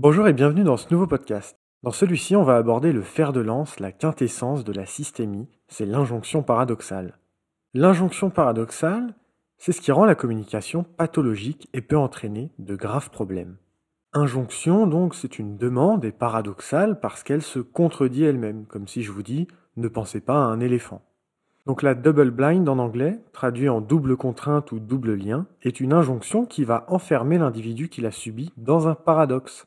Bonjour et bienvenue dans ce nouveau podcast. Dans celui-ci, on va aborder le fer de lance, la quintessence de la systémie, c'est l'injonction paradoxale. L'injonction paradoxale, c'est ce qui rend la communication pathologique et peut entraîner de graves problèmes. Injonction, donc, c'est une demande et paradoxale parce qu'elle se contredit elle-même, comme si je vous dis ne pensez pas à un éléphant. Donc la double blind en anglais, traduit en double contrainte ou double lien, est une injonction qui va enfermer l'individu qui l'a subi dans un paradoxe,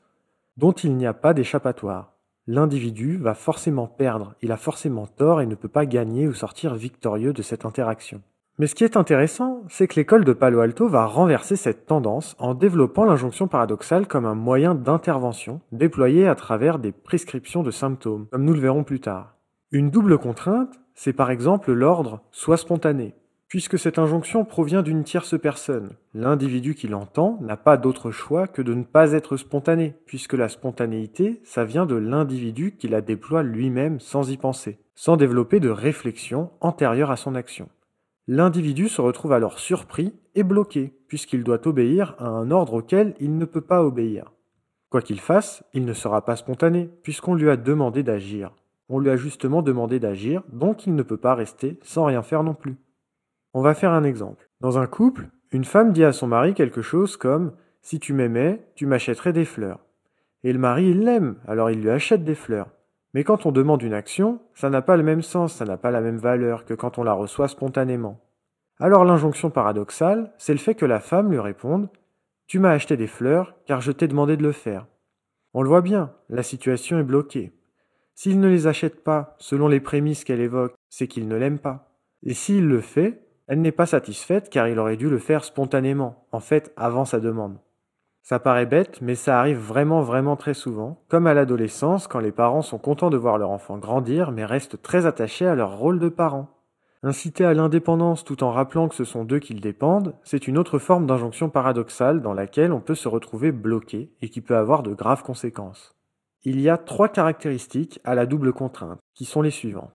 dont il n'y a pas d'échappatoire. L'individu va forcément perdre, il a forcément tort et ne peut pas gagner ou sortir victorieux de cette interaction. Mais ce qui est intéressant, c'est que l'école de Palo Alto va renverser cette tendance en développant l'injonction paradoxale comme un moyen d'intervention déployé à travers des prescriptions de symptômes, comme nous le verrons plus tard. Une double contrainte c'est par exemple l'ordre soit spontané. Puisque cette injonction provient d'une tierce personne, l'individu qui l'entend n'a pas d'autre choix que de ne pas être spontané, puisque la spontanéité, ça vient de l'individu qui la déploie lui-même sans y penser, sans développer de réflexion antérieure à son action. L'individu se retrouve alors surpris et bloqué, puisqu'il doit obéir à un ordre auquel il ne peut pas obéir. Quoi qu'il fasse, il ne sera pas spontané, puisqu'on lui a demandé d'agir. On lui a justement demandé d'agir, donc il ne peut pas rester sans rien faire non plus. On va faire un exemple. Dans un couple, une femme dit à son mari quelque chose comme Si tu m'aimais, tu m'achèterais des fleurs. Et le mari, il l'aime, alors il lui achète des fleurs. Mais quand on demande une action, ça n'a pas le même sens, ça n'a pas la même valeur que quand on la reçoit spontanément. Alors l'injonction paradoxale, c'est le fait que la femme lui réponde Tu m'as acheté des fleurs car je t'ai demandé de le faire. On le voit bien, la situation est bloquée. S'il ne les achète pas, selon les prémices qu'elle évoque, c'est qu'il ne l'aime pas. Et s'il le fait, elle n'est pas satisfaite car il aurait dû le faire spontanément, en fait avant sa demande. Ça paraît bête, mais ça arrive vraiment vraiment très souvent, comme à l'adolescence quand les parents sont contents de voir leur enfant grandir mais restent très attachés à leur rôle de parents. Inciter à l'indépendance tout en rappelant que ce sont d'eux qu'ils dépendent, c'est une autre forme d'injonction paradoxale dans laquelle on peut se retrouver bloqué et qui peut avoir de graves conséquences. Il y a trois caractéristiques à la double contrainte, qui sont les suivantes.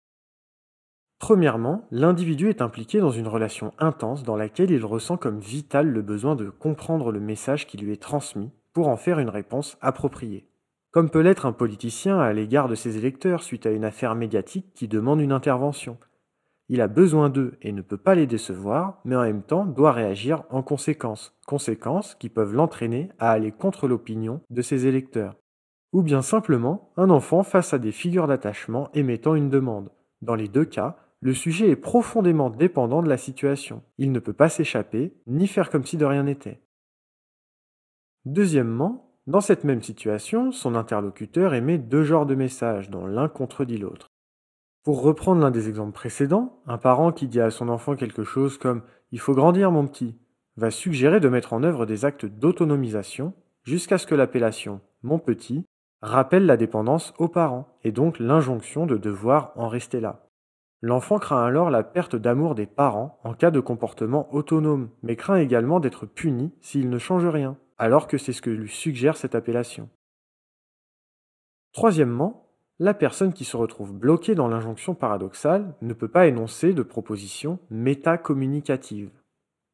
Premièrement, l'individu est impliqué dans une relation intense dans laquelle il ressent comme vital le besoin de comprendre le message qui lui est transmis pour en faire une réponse appropriée. Comme peut l'être un politicien à l'égard de ses électeurs suite à une affaire médiatique qui demande une intervention. Il a besoin d'eux et ne peut pas les décevoir, mais en même temps doit réagir en conséquence, conséquences qui peuvent l'entraîner à aller contre l'opinion de ses électeurs ou bien simplement un enfant face à des figures d'attachement émettant une demande. Dans les deux cas, le sujet est profondément dépendant de la situation. Il ne peut pas s'échapper, ni faire comme si de rien n'était. Deuxièmement, dans cette même situation, son interlocuteur émet deux genres de messages dont l'un contredit l'autre. Pour reprendre l'un des exemples précédents, un parent qui dit à son enfant quelque chose comme ⁇ Il faut grandir mon petit ⁇ va suggérer de mettre en œuvre des actes d'autonomisation jusqu'à ce que l'appellation ⁇ mon petit rappelle la dépendance aux parents et donc l'injonction de devoir en rester là. L'enfant craint alors la perte d'amour des parents en cas de comportement autonome, mais craint également d'être puni s'il ne change rien, alors que c'est ce que lui suggère cette appellation. Troisièmement, la personne qui se retrouve bloquée dans l'injonction paradoxale ne peut pas énoncer de proposition métacommunicative.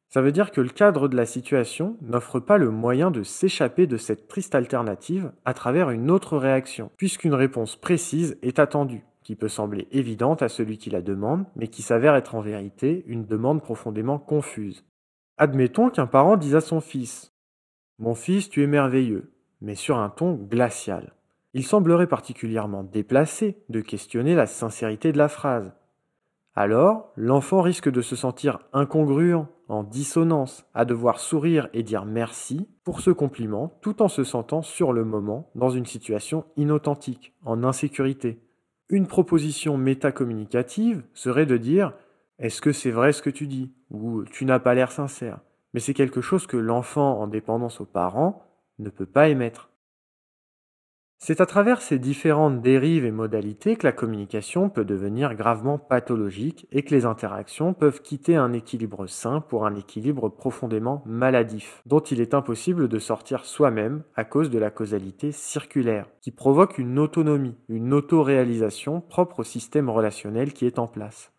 Ça veut dire que le cadre de la situation n'offre pas le moyen de s'échapper de cette triste alternative à travers une autre réaction, puisqu'une réponse précise est attendue, qui peut sembler évidente à celui qui la demande, mais qui s'avère être en vérité une demande profondément confuse. Admettons qu'un parent dise à son fils Mon fils, tu es merveilleux, mais sur un ton glacial. Il semblerait particulièrement déplacé de questionner la sincérité de la phrase. Alors, l'enfant risque de se sentir incongruent en dissonance, à devoir sourire et dire merci pour ce compliment tout en se sentant sur le moment dans une situation inauthentique, en insécurité. Une proposition métacommunicative serait de dire Est-ce que c'est vrai ce que tu dis? Ou Tu n'as pas l'air sincère. Mais c'est quelque chose que l'enfant, en dépendance aux parents, ne peut pas émettre. C'est à travers ces différentes dérives et modalités que la communication peut devenir gravement pathologique et que les interactions peuvent quitter un équilibre sain pour un équilibre profondément maladif, dont il est impossible de sortir soi-même à cause de la causalité circulaire, qui provoque une autonomie, une autoréalisation propre au système relationnel qui est en place.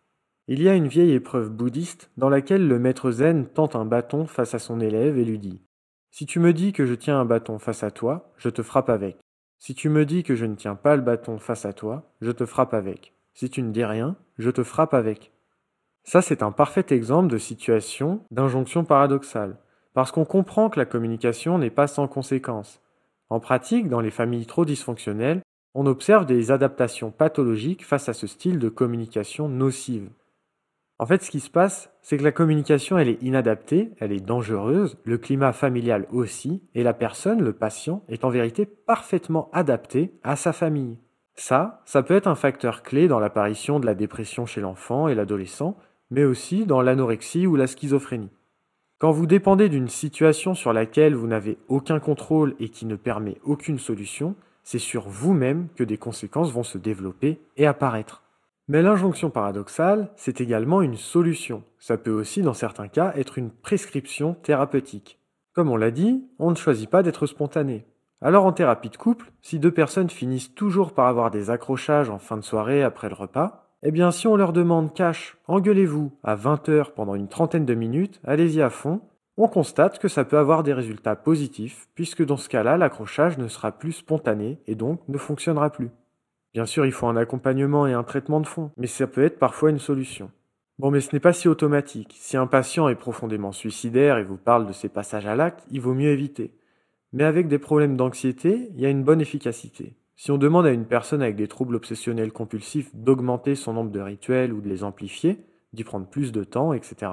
Il y a une vieille épreuve bouddhiste dans laquelle le maître zen tente un bâton face à son élève et lui dit Si tu me dis que je tiens un bâton face à toi, je te frappe avec. Si tu me dis que je ne tiens pas le bâton face à toi, je te frappe avec. Si tu ne dis rien, je te frappe avec. Ça, c'est un parfait exemple de situation d'injonction paradoxale, parce qu'on comprend que la communication n'est pas sans conséquences. En pratique, dans les familles trop dysfonctionnelles, on observe des adaptations pathologiques face à ce style de communication nocive. En fait, ce qui se passe, c'est que la communication, elle est inadaptée, elle est dangereuse, le climat familial aussi, et la personne, le patient, est en vérité parfaitement adapté à sa famille. Ça, ça peut être un facteur clé dans l'apparition de la dépression chez l'enfant et l'adolescent, mais aussi dans l'anorexie ou la schizophrénie. Quand vous dépendez d'une situation sur laquelle vous n'avez aucun contrôle et qui ne permet aucune solution, c'est sur vous-même que des conséquences vont se développer et apparaître. Mais l'injonction paradoxale, c'est également une solution. Ça peut aussi, dans certains cas, être une prescription thérapeutique. Comme on l'a dit, on ne choisit pas d'être spontané. Alors en thérapie de couple, si deux personnes finissent toujours par avoir des accrochages en fin de soirée après le repas, eh bien si on leur demande cash, engueulez-vous à 20h pendant une trentaine de minutes, allez-y à fond, on constate que ça peut avoir des résultats positifs, puisque dans ce cas-là, l'accrochage ne sera plus spontané et donc ne fonctionnera plus. Bien sûr, il faut un accompagnement et un traitement de fond, mais ça peut être parfois une solution. Bon, mais ce n'est pas si automatique. Si un patient est profondément suicidaire et vous parle de ses passages à l'acte, il vaut mieux éviter. Mais avec des problèmes d'anxiété, il y a une bonne efficacité. Si on demande à une personne avec des troubles obsessionnels compulsifs d'augmenter son nombre de rituels ou de les amplifier, d'y prendre plus de temps, etc.,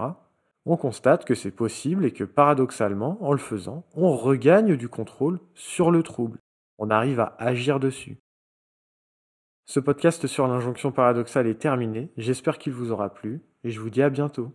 on constate que c'est possible et que paradoxalement, en le faisant, on regagne du contrôle sur le trouble. On arrive à agir dessus. Ce podcast sur l'injonction paradoxale est terminé, j'espère qu'il vous aura plu, et je vous dis à bientôt.